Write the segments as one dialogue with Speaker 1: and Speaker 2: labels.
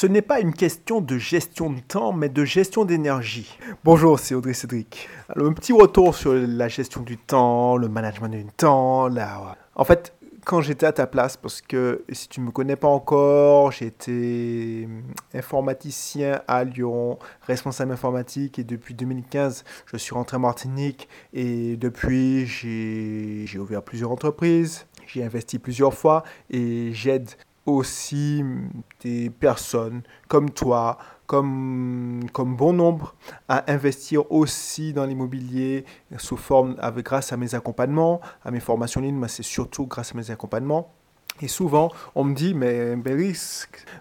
Speaker 1: Ce n'est pas une question de gestion de temps, mais de gestion d'énergie. Bonjour, c'est Audrey Cédric. Un petit retour sur la gestion du temps, le management du temps. En fait, quand j'étais à ta place, parce que si tu ne me connais pas encore, j'étais informaticien à Lyon, responsable informatique, et depuis 2015, je suis rentré en Martinique, et depuis, j'ai ouvert plusieurs entreprises, j'ai investi plusieurs fois, et j'aide aussi des personnes comme toi, comme, comme bon nombre, à investir aussi dans l'immobilier sous forme, avec, grâce à mes accompagnements, à mes formations en ligne, mais c'est surtout grâce à mes accompagnements. Et souvent, on me dit, mais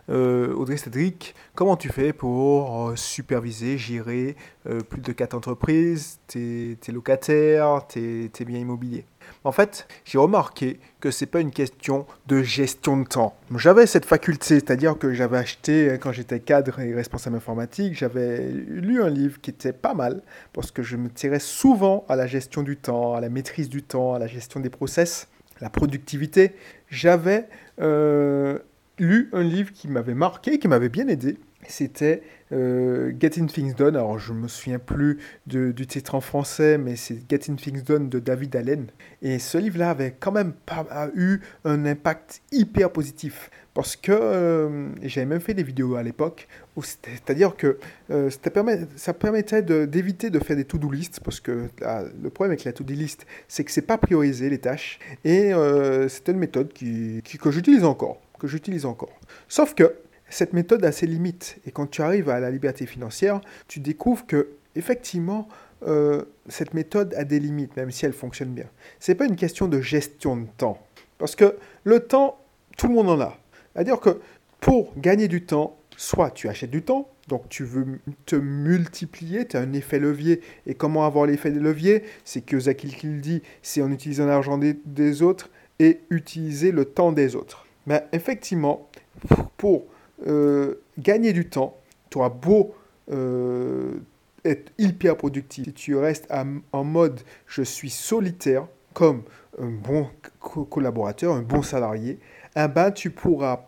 Speaker 1: euh, Audrey Cédric, comment tu fais pour euh, superviser, gérer euh, plus de quatre entreprises, tes, locataires, tes, tes biens immobiliers en fait, j'ai remarqué que c'est pas une question de gestion de temps. J'avais cette faculté, c'est-à-dire que j'avais acheté, quand j'étais cadre et responsable informatique, j'avais lu un livre qui était pas mal, parce que je me tirais souvent à la gestion du temps, à la maîtrise du temps, à la gestion des process, la productivité. J'avais euh, lu un livre qui m'avait marqué, qui m'avait bien aidé, c'était euh, Getting Things Done. Alors, je me souviens plus du titre en français, mais c'est Getting Things Done de David Allen. Et ce livre-là avait quand même eu un impact hyper positif. Parce que euh, j'avais même fait des vidéos à l'époque, c'est-à-dire que euh, ça permettait d'éviter de, faire des to-do list, parce que le problème avec la to-do list, c'est que c'est pas priorisé les tâches, et c'était une méthode qui, que j'utilise encore, que j'utilise encore. Sauf que cette méthode a ses limites. Et quand tu arrives à la liberté financière, tu découvres que, effectivement, euh, cette méthode a des limites, même si elle fonctionne bien. Ce n'est pas une question de gestion de temps. Parce que le temps, tout le monde en a. C'est-à-dire que pour gagner du temps, soit tu achètes du temps, donc tu veux te multiplier, tu as un effet levier. Et comment avoir l'effet levier C'est que Zakil qui le dit, c'est en utilisant l'argent des, autres et utiliser le temps des autres. Mais effectivement, pour euh, gagner du temps, tu auras beau euh, être hyper productif, si tu restes en mode je suis solitaire, comme un bon collaborateur, un bon salarié, eh ben, tu, pourras,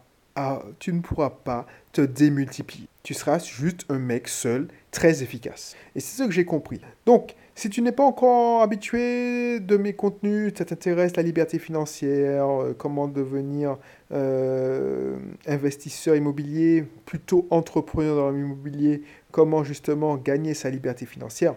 Speaker 1: tu ne pourras pas te démultiplier. Tu seras juste un mec seul, très efficace. Et c'est ce que j'ai compris. Donc, si tu n'es pas encore habitué de mes contenus, ça t'intéresse la liberté financière, euh, comment devenir euh, investisseur immobilier, plutôt entrepreneur dans l'immobilier, comment justement gagner sa liberté financière,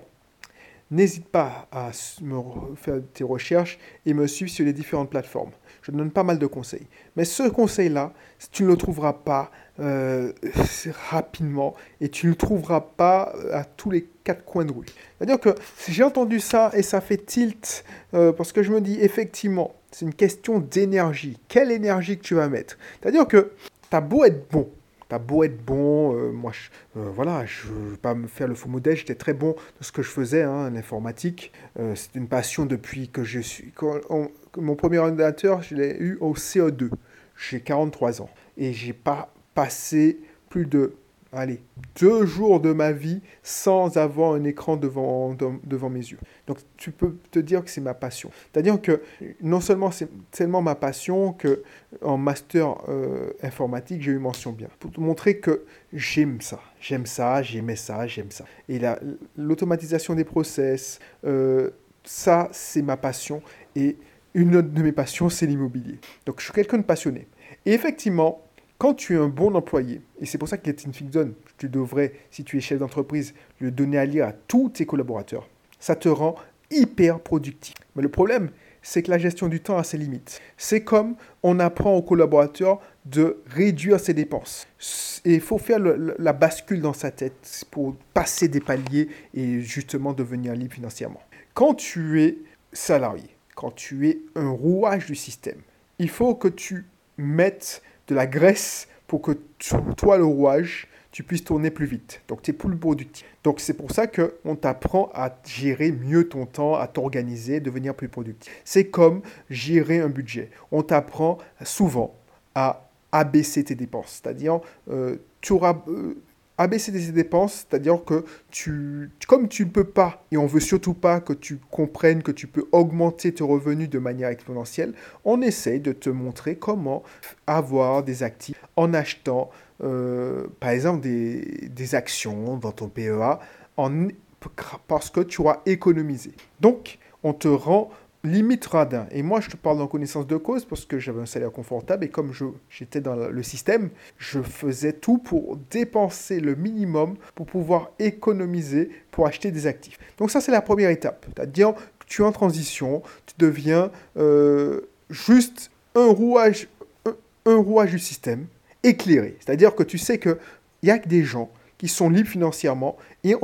Speaker 1: n'hésite pas à me faire tes recherches et me suivre sur les différentes plateformes. Je donne pas mal de conseils. Mais ce conseil-là, tu ne le trouveras pas euh, rapidement et tu ne le trouveras pas à tous les quatre coins de rue. C'est-à-dire que j'ai entendu ça et ça fait tilt euh, parce que je me dis effectivement, c'est une question d'énergie. Quelle énergie que tu vas mettre? C'est-à-dire que tu as beau être bon, tu as beau être bon, moi, je, voilà, je ne veux pas me faire le faux modèle, j'étais très bon dans ce que je faisais, hein, l'informatique. c'est une passion depuis que je suis... mon premier ordinateur, je l'ai eu au CO2. J'ai 43 ans et j'ai pas passé plus de allez, deux jours de ma vie sans avoir un écran devant, devant mes yeux. Donc tu peux te dire que c'est ma passion. C'est-à-dire que non seulement c'est tellement ma passion que en master euh, informatique, j'ai eu mention bien. Pour te montrer que j'aime ça. J'aime ça, j'aimais ça, j'aime ça. Et l'automatisation des process, euh, ça c'est ma passion. Et une de mes passions, c'est l'immobilier. Donc je suis quelqu'un de passionné. Et effectivement, quand tu es un bon employé, et c'est pour ça que Fig Zone, tu devrais, si tu es chef d'entreprise, le donner à lire à tous tes collaborateurs, ça te rend hyper productif. Mais le problème, c'est que la gestion du temps a ses limites. C'est comme on apprend aux collaborateurs de réduire ses dépenses. Et il faut faire la bascule dans sa tête pour passer des paliers et justement devenir libre financièrement. Quand tu es salarié, quand tu es un rouage du système, il faut que tu mettes de la graisse pour que toi, le rouage, tu puisses tourner plus vite. Donc, tu es plus productif. Donc, c'est pour ça qu'on t'apprend à gérer mieux ton temps, à t'organiser, devenir plus productif. C'est comme gérer un budget. On t'apprend souvent à abaisser tes dépenses. C'est-à-dire, euh, tu auras... Euh, abaisser tes dépenses, c'est-à-dire que tu, comme tu ne peux pas, et on veut surtout pas que tu comprennes que tu peux augmenter tes revenus de manière exponentielle, on essaye de te montrer comment avoir des actifs en achetant euh, par exemple, des, des, actions dans ton PEA en, parce que tu auras économisé. Donc, on te rend limite radin. Et moi, je te parle en connaissance de cause parce que j'avais un salaire confortable et comme j'étais dans le système, je faisais tout pour dépenser le minimum pour pouvoir économiser pour acheter des actifs. Donc ça, c'est la première étape. C'est-à-dire que tu es en transition, tu deviens euh, juste un rouage, un, rouage du système éclairé. C'est-à-dire que tu sais qu'il n'y a que des gens qui sont libres financièrement et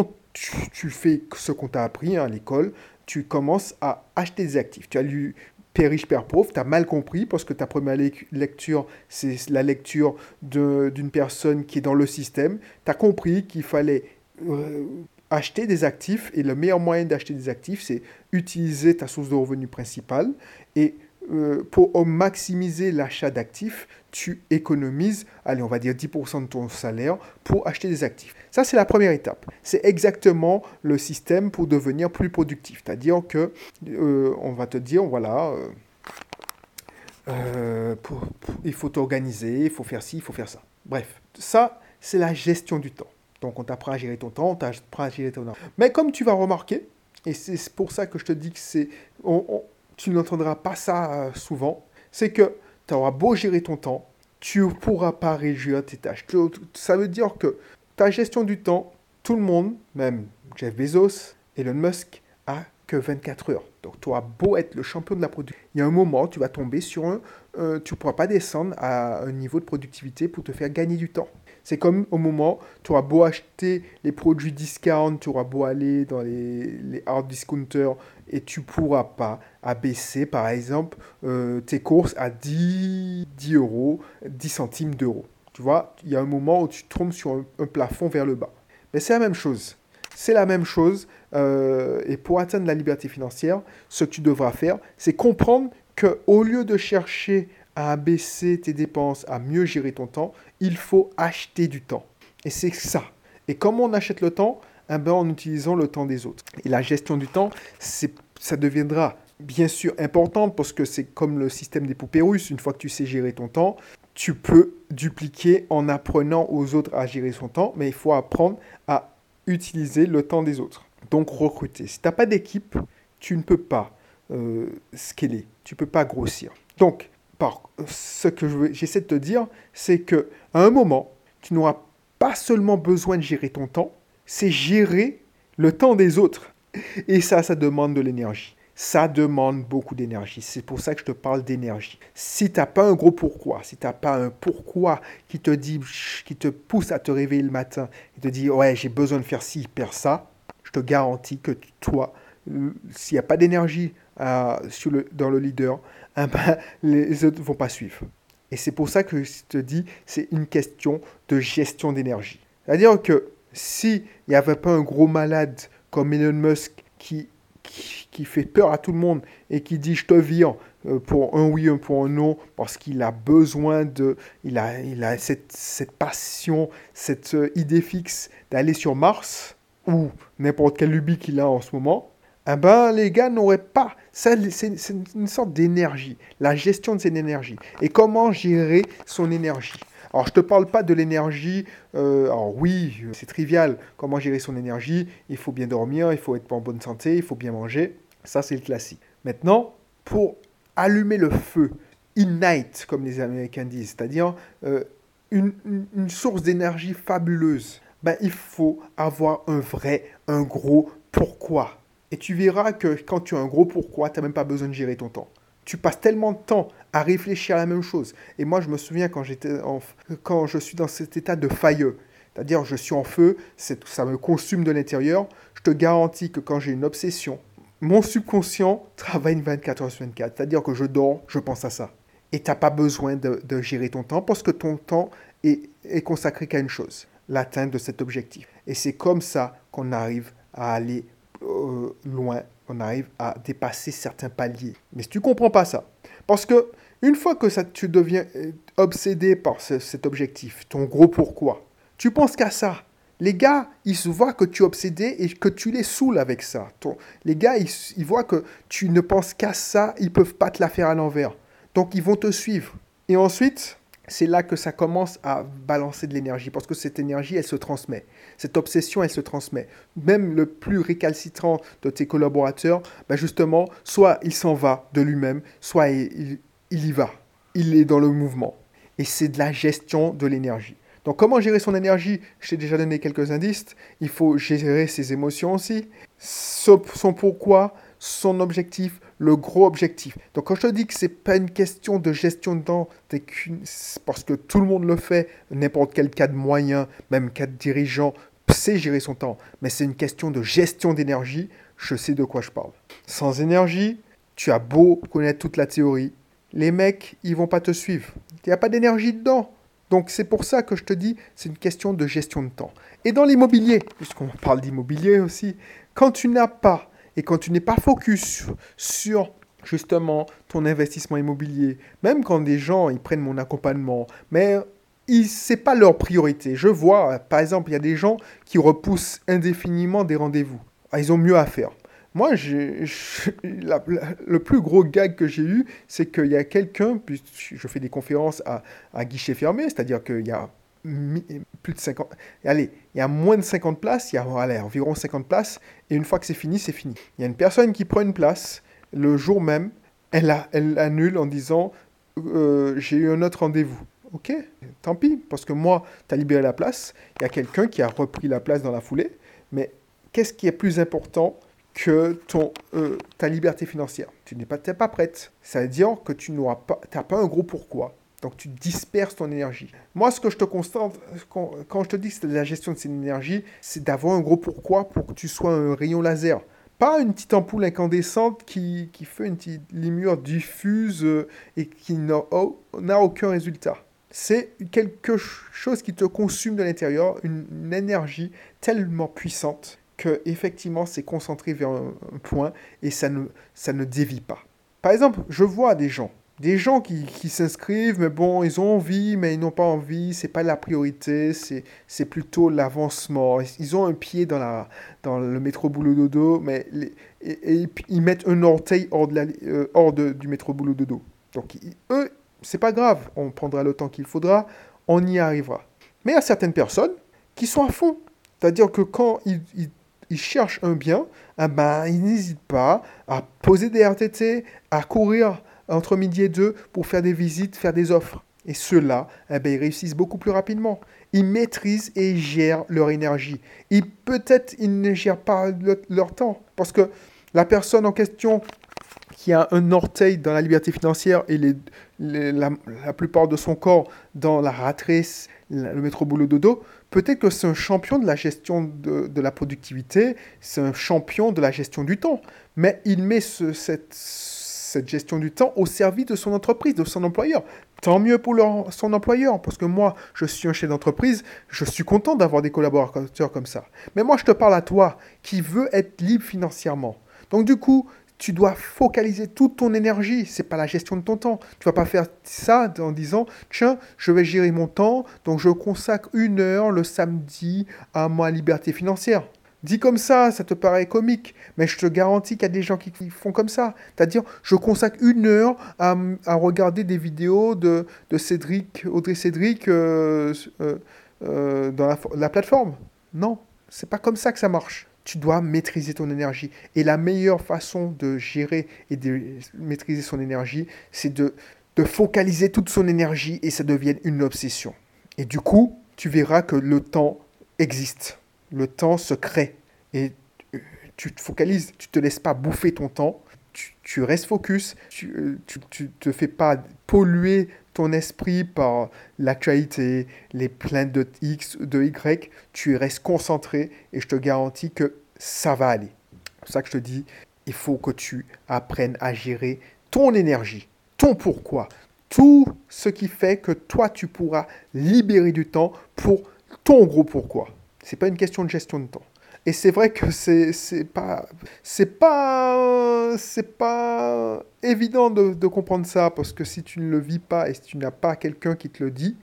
Speaker 1: tu, fais ce qu'on t'a appris hein, à l'école, tu commences à acheter des actifs. Tu as lu Père riche, Père pauvre, tu as mal compris parce que ta première lecture, c'est la lecture d'une personne qui est dans le système. Tu as compris qu'il fallait euh, acheter des actifs et le meilleur moyen d'acheter des actifs, c'est utiliser ta source de revenus principale et euh, pour maximiser l'achat d'actifs, tu économises, allez, on va dire 10% de ton salaire pour acheter des actifs. Ça, c'est la première étape. C'est exactement le système pour devenir plus productif. C'est-à-dire que euh, on va te dire, voilà, euh, il faut t'organiser, il faut faire ci, il faut faire ça. Bref, ça, c'est la gestion du temps. Donc, on t'apprend à gérer ton temps, on t'apprend à gérer ton temps. Mais comme tu vas remarquer, et c'est pour ça que je te dis que c'est tu n'entendras pas ça euh, souvent, c'est que tu auras beau gérer ton temps, tu ne pourras pas réduire tes tâches. Ça veut dire que ta gestion du temps, tout le monde, même Jeff Bezos, Elon Musk, a que 24 heures. Donc tu auras beau être le champion de la production, il y a un moment, tu vas tomber sur un... Euh, tu ne pourras pas descendre à un niveau de productivité pour te faire gagner du temps. C'est comme au moment, tu auras beau acheter les produits discount, tu auras beau aller dans les, les hard discounters et tu pourras pas abaisser, par exemple, euh, tes courses à 10, 10 euros, 10 centimes d'euros. Tu vois, il y a un moment où tu tombes sur un, plafond vers le bas. Mais c'est la même chose. C'est la même chose. Euh, et pour atteindre la liberté financière, ce que tu devras faire, c'est comprendre qu'au lieu de chercher à abaisser tes dépenses, à mieux gérer ton temps, il faut acheter du temps. Et c'est ça. Et comment on achète le temps En utilisant le temps des autres. Et la gestion du temps, ça deviendra bien sûr importante parce que c'est comme le système des poupées russes. Une fois que tu sais gérer ton temps, tu peux dupliquer en apprenant aux autres à gérer son temps, mais il faut apprendre à utiliser le temps des autres. Donc recruter. Si tu n'as pas d'équipe, tu ne peux pas euh, scaler, tu ne peux pas grossir. Donc par ce que j'essaie de te dire, c'est que à un moment, tu n'auras pas seulement besoin de gérer ton temps, c'est gérer le temps des autres. Et ça, ça demande de l'énergie. Ça demande beaucoup d'énergie. C'est pour ça que je te parle d'énergie. Si tu n'as pas un gros pourquoi, si tu n'as pas un pourquoi qui te dit, qui te pousse à te réveiller le matin et te dit ouais j'ai besoin de faire ci, faire ça, je te garantis que toi, s'il n'y a pas d'énergie euh, dans le leader, eh ben, les autres ne vont pas suivre. Et c'est pour ça que je te dis, c'est une question de gestion d'énergie. C'est-à-dire que s'il n'y avait pas un gros malade comme Elon Musk qui, qui, fait peur à tout le monde et qui dit je te vire euh, pour un oui, un pour un non, parce qu'il a besoin de... Il a, il a cette, cette passion, cette euh, idée fixe d'aller sur Mars, ou n'importe quel lubie qu'il a en ce moment, eh ben, les gars n'auraient pas. C'est une sorte d'énergie, la gestion de cette énergie. Et comment gérer son énergie alors, je ne te parle pas de l'énergie. Euh, alors, oui, c'est trivial. Comment gérer son énergie Il faut bien dormir, il faut être en bonne santé, il faut bien manger. Ça, c'est le classique. Maintenant, pour allumer le feu, ignite, comme les Américains disent, c'est-à-dire euh, une, source d'énergie fabuleuse, ben, il faut avoir un vrai, un gros pourquoi. Et tu verras que quand tu as un gros pourquoi, tu n'as même pas besoin de gérer ton temps. Tu passes tellement de temps à réfléchir à la même chose. Et moi, je me souviens quand, je suis dans cet état de failleux, c'est-à-dire je suis en feu, ça me consume de l'intérieur, je te garantis que quand j'ai une obsession, mon subconscient travaille 24 heures sur 24. C'est-à-dire que je dors, je pense à ça. Et tu n'as pas besoin de, gérer ton temps parce que ton temps est, est consacré qu'à une chose, l'atteinte de cet objectif. Et c'est comme ça qu'on arrive à aller euh, loin, on arrive à dépasser certains paliers. Mais tu comprends pas ça, parce que une fois que ça, tu deviens euh, obsédé par cet objectif, ton gros pourquoi, tu penses qu'à ça. Les gars, ils se voient que tu es obsédé et que tu les saoules avec ça. les gars, ils, ils, voient que tu ne penses qu'à ça, ils peuvent pas te la faire à l'envers. Donc ils vont te suivre. Et ensuite, c'est là que ça commence à balancer de l'énergie, parce que cette énergie, elle se transmet. Cette obsession, elle se transmet. Même le plus récalcitrant de tes collaborateurs, ben justement, soit il s'en va de lui-même, soit il, y va. Il est dans le mouvement. Et c'est de la gestion de l'énergie. Donc comment gérer son énergie? Je t'ai déjà donné quelques indices. Il faut gérer ses émotions aussi, son pourquoi, son objectif, le gros objectif. Donc quand je te dis que c'est pas une question de gestion de temps, parce que tout le monde le fait, n'importe quel cas de moyen, même cas de dirigeant, sait gérer son temps, mais c'est une question de gestion d'énergie, je sais de quoi je parle. Sans énergie, tu as beau connaître toute la théorie, les mecs, ils vont pas te suivre. Il n'y a pas d'énergie dedans. Donc c'est pour ça que je te dis, c'est une question de gestion de temps. Et dans l'immobilier, puisqu'on parle d'immobilier aussi, quand tu n'as pas et quand tu n'es pas focus sur justement ton investissement immobilier, même quand des gens ils prennent mon accompagnement, mais ce n'est pas leur priorité. Je vois, par exemple, il y a des gens qui repoussent indéfiniment des rendez-vous. Ah, ils ont mieux à faire. Moi, le plus gros gag que j'ai eu, c'est qu'il y a quelqu'un, puis je fais des conférences à, à guichet fermé, c'est-à-dire qu'il y a plus de 50. Allez, il y a moins de 50 places, il y a environ 50 places, et une fois que c'est fini, c'est fini. Il y a une personne qui prend une place, le jour même, elle, a, elle annule en disant euh, J'ai eu un autre rendez-vous. Ok, tant pis, parce que moi, tu as libéré la place, il y a quelqu'un qui a repris la place dans la foulée, mais qu'est-ce qui est plus important que ton, euh, ta liberté financière? Tu n'es pas, pas prête. Ça veut dire que tu n'as pas, pas un gros pourquoi. Donc tu disperses ton énergie. Moi, ce que je te constate, quand, je te dis que c'est la gestion de cette énergie, c'est d'avoir un gros pourquoi pour que tu sois un rayon laser. Pas une petite ampoule incandescente qui, fait une petite lumière diffuse euh, et qui n'a aucun résultat. C'est quelque chose qui te consume de l'intérieur, une, énergie tellement puissante que effectivement c'est concentré vers un, point et ça ne, ça ne dévie pas. Par exemple, je vois des gens des gens qui, s'inscrivent, mais bon, ils ont envie, mais ils n'ont pas envie, c'est pas la priorité, c'est plutôt l'avancement. Ils ont un pied dans, la, dans le métro boulot dodo, mais et, ils mettent un orteil hors, de la, euh, hors de, du métro boulot dodo. Donc, eux, c'est pas grave, on prendra le temps qu'il faudra, on y arrivera. Mais il y a certaines personnes qui sont à fond. C'est-à-dire que quand ils, ils, cherchent un bien, ah ben, ils n'hésitent pas à poser des RTT, à courir entre midi et deux pour faire des visites, faire des offres. Et ceux-là, eh ben, ils réussissent beaucoup plus rapidement. Ils maîtrisent et gèrent leur énergie. Et peut-être ils ne gèrent pas leur temps. Parce que la personne en question qui a un orteil dans la liberté financière et la, plupart de son corps dans la ratrice, le métro boulot dodo, peut-être que c'est un champion de la gestion de, la productivité, c'est un champion de la gestion du temps. Mais il met ce, cette cette gestion du temps au service de son entreprise, de son employeur. Tant mieux pour son employeur, parce que moi, je suis un chef d'entreprise, je suis content d'avoir des collaborateurs comme ça. Mais moi, je te parle à toi qui veux être libre financièrement. Donc du coup, tu dois focaliser toute ton énergie. C'est pas la gestion de ton temps. Tu vas pas faire ça en disant tiens, je vais gérer mon temps, donc je consacre une heure le samedi à ma liberté financière. Dit comme ça, ça te paraît comique, mais je te garantis qu'il y a des gens qui, font comme ça. C'est-à-dire, je consacre une heure à, regarder des vidéos de, Cédric, Audrey Cédric euh, euh, euh, dans la, plateforme. Non, c'est pas comme ça que ça marche. Tu dois maîtriser ton énergie. Et la meilleure façon de gérer et de maîtriser son énergie, c'est de, de focaliser toute son énergie et ça devienne une obsession. Et du coup, tu verras que le temps existe le temps se crée. Et tu te focalises, tu te laisses pas bouffer ton temps, tu, restes focus, tu, euh, tu, te fais pas polluer ton esprit par l'actualité, les plaintes de X, de Y, tu restes concentré et je te garantis que ça va aller. C'est pour ça que je te dis, il faut que tu apprennes à gérer ton énergie, ton pourquoi, tout ce qui fait que toi tu pourras libérer du temps pour ton gros pourquoi. C'est pas une question de gestion de temps. Et c'est vrai que c'est pas c'est pas c'est pas évident de, de, comprendre ça parce que si tu ne le vis pas et si tu n'as pas quelqu'un qui te le dit,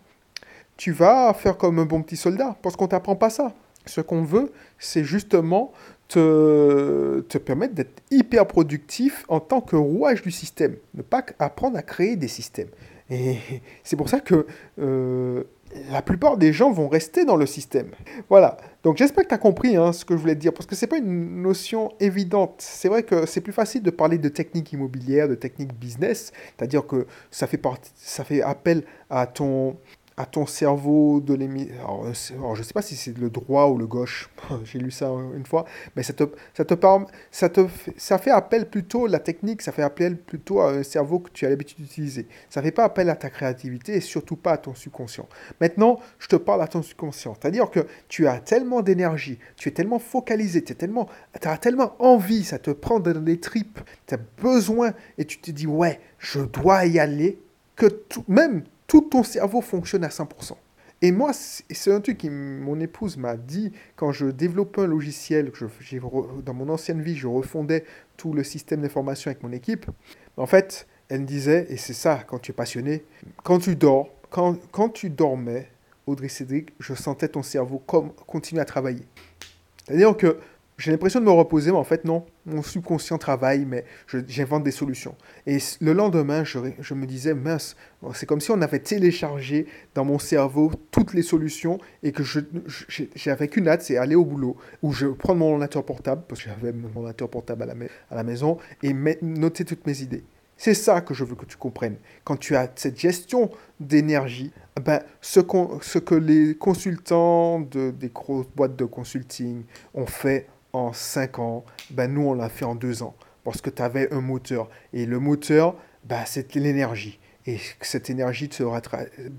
Speaker 1: tu vas faire comme un bon petit soldat parce qu'on t'apprend pas ça. Ce qu'on veut, c'est justement te, te permettre d'être hyper productif en tant que rouage du système. Ne pas apprendre à créer des systèmes. Et c'est pour ça que euh, la plupart des gens vont rester dans le système. Voilà. Donc j'espère que tu as compris hein, ce que je voulais te dire, parce que ce n'est pas une notion évidente. C'est vrai que c'est plus facile de parler de technique immobilière, de technique business, c'est-à-dire que ça fait, ça fait appel à ton, à ton cerveau de l'émission. Alors, je ne sais pas si c'est le droit ou le gauche, j'ai lu ça une fois, mais ça te, ça te, ça te ça fait appel plutôt, la technique, ça fait appel plutôt à un cerveau que tu as l'habitude d'utiliser. Ça fait pas appel à ta créativité et surtout pas à ton subconscient. Maintenant, je te parle à ton subconscient, c'est-à-dire que tu as tellement d'énergie, tu es tellement focalisé, tu tellement, as tellement envie, ça te prend dans les tripes, tu as besoin et tu te dis, ouais, je dois y aller, que tout, même tout ton cerveau fonctionne à 100%. Et moi, c'est un truc que mon épouse m'a dit quand je développais un logiciel, que dans mon ancienne vie, je refondais tout le système d'information avec mon équipe. En fait, elle me disait, et c'est ça quand tu es passionné, quand tu dors, quand, quand tu dormais, Audrey Cédric, je sentais ton cerveau comme, continuer à travailler. C'est-à-dire que j'ai l'impression de me reposer, mais en fait, non. Mon subconscient travaille, mais j'invente des solutions. Et le lendemain, je, me disais, mince, c'est comme si on avait téléchargé dans mon cerveau toutes les solutions et que j'avais qu'une hâte, c'est aller au boulot, ou je prends mon ordinateur portable, parce que j'avais mon ordinateur portable à la, maison, et noter toutes mes idées. C'est ça que je veux que tu comprennes. Quand tu as cette gestion d'énergie, ben, ce, que les consultants de, des grosses boîtes de consulting ont fait en 5 ans, ben nous on l'a fait en 2 ans. Parce que tu avais un moteur. Et le moteur, ben, c'était l'énergie. Et cette énergie te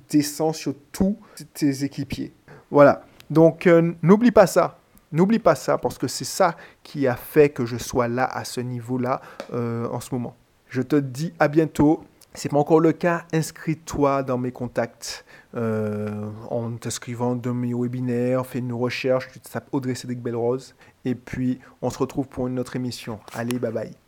Speaker 1: descend sur tous tes équipiers. Voilà. Donc euh, n'oublie pas ça. N'oublie pas ça parce que c'est ça qui a fait que je sois là à ce niveau-là euh, en ce moment. Je te dis à bientôt. C'est pas encore le cas, inscris-toi dans mes contacts euh, en t'inscrivant dans mes webinaires, fais une recherche, tu tapes Audrey Cédric Belrose et puis on se retrouve pour une autre émission. Allez, bye bye.